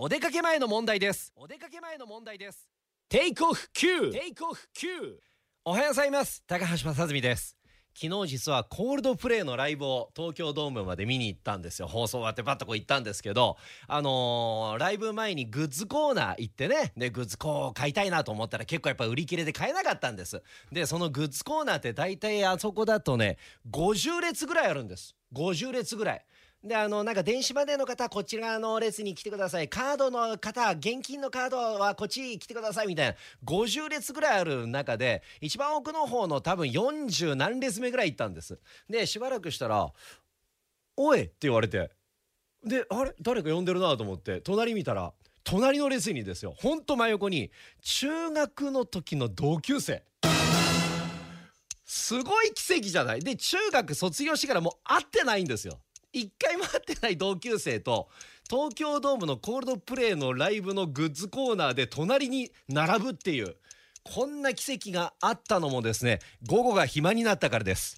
お出かけ前の問題です。お出かけ前の問題です。テイクオフ9テイクオフ9おはようございます。高橋正澄です。昨日実はコールドプレイのライブを東京ドームまで見に行ったんですよ。放送終わってパッとこう行ったんですけどあのーライブ前にグッズコーナー行ってね。でグッズこう買いたいなと思ったら結構やっぱ売り切れで買えなかったんです。でそのグッズコーナーって大体あそこだとね50列ぐらいあるんです。50列ぐらい。であのなんか電子マネーの方はこちらの列に来てください。カードの方現金のカードはこっち来てくださいみたいな。50列ぐらいある中で一番奥の方の多分40何列目ぐらい行ったんです。でしばらくしたら「おい!」って言われて。であれ？誰か呼んでるなと思って。隣見たら隣の列にですよ。ほんと真横に中学の時の同級生。すごい奇跡じゃない？で中学卒業してからもう会ってないんですよ。一回も会ってない同級生と東京ドームのコールドプレイのライブのグッズコーナーで隣に並ぶっていうこんな奇跡があったのもですね午後が暇になったからです。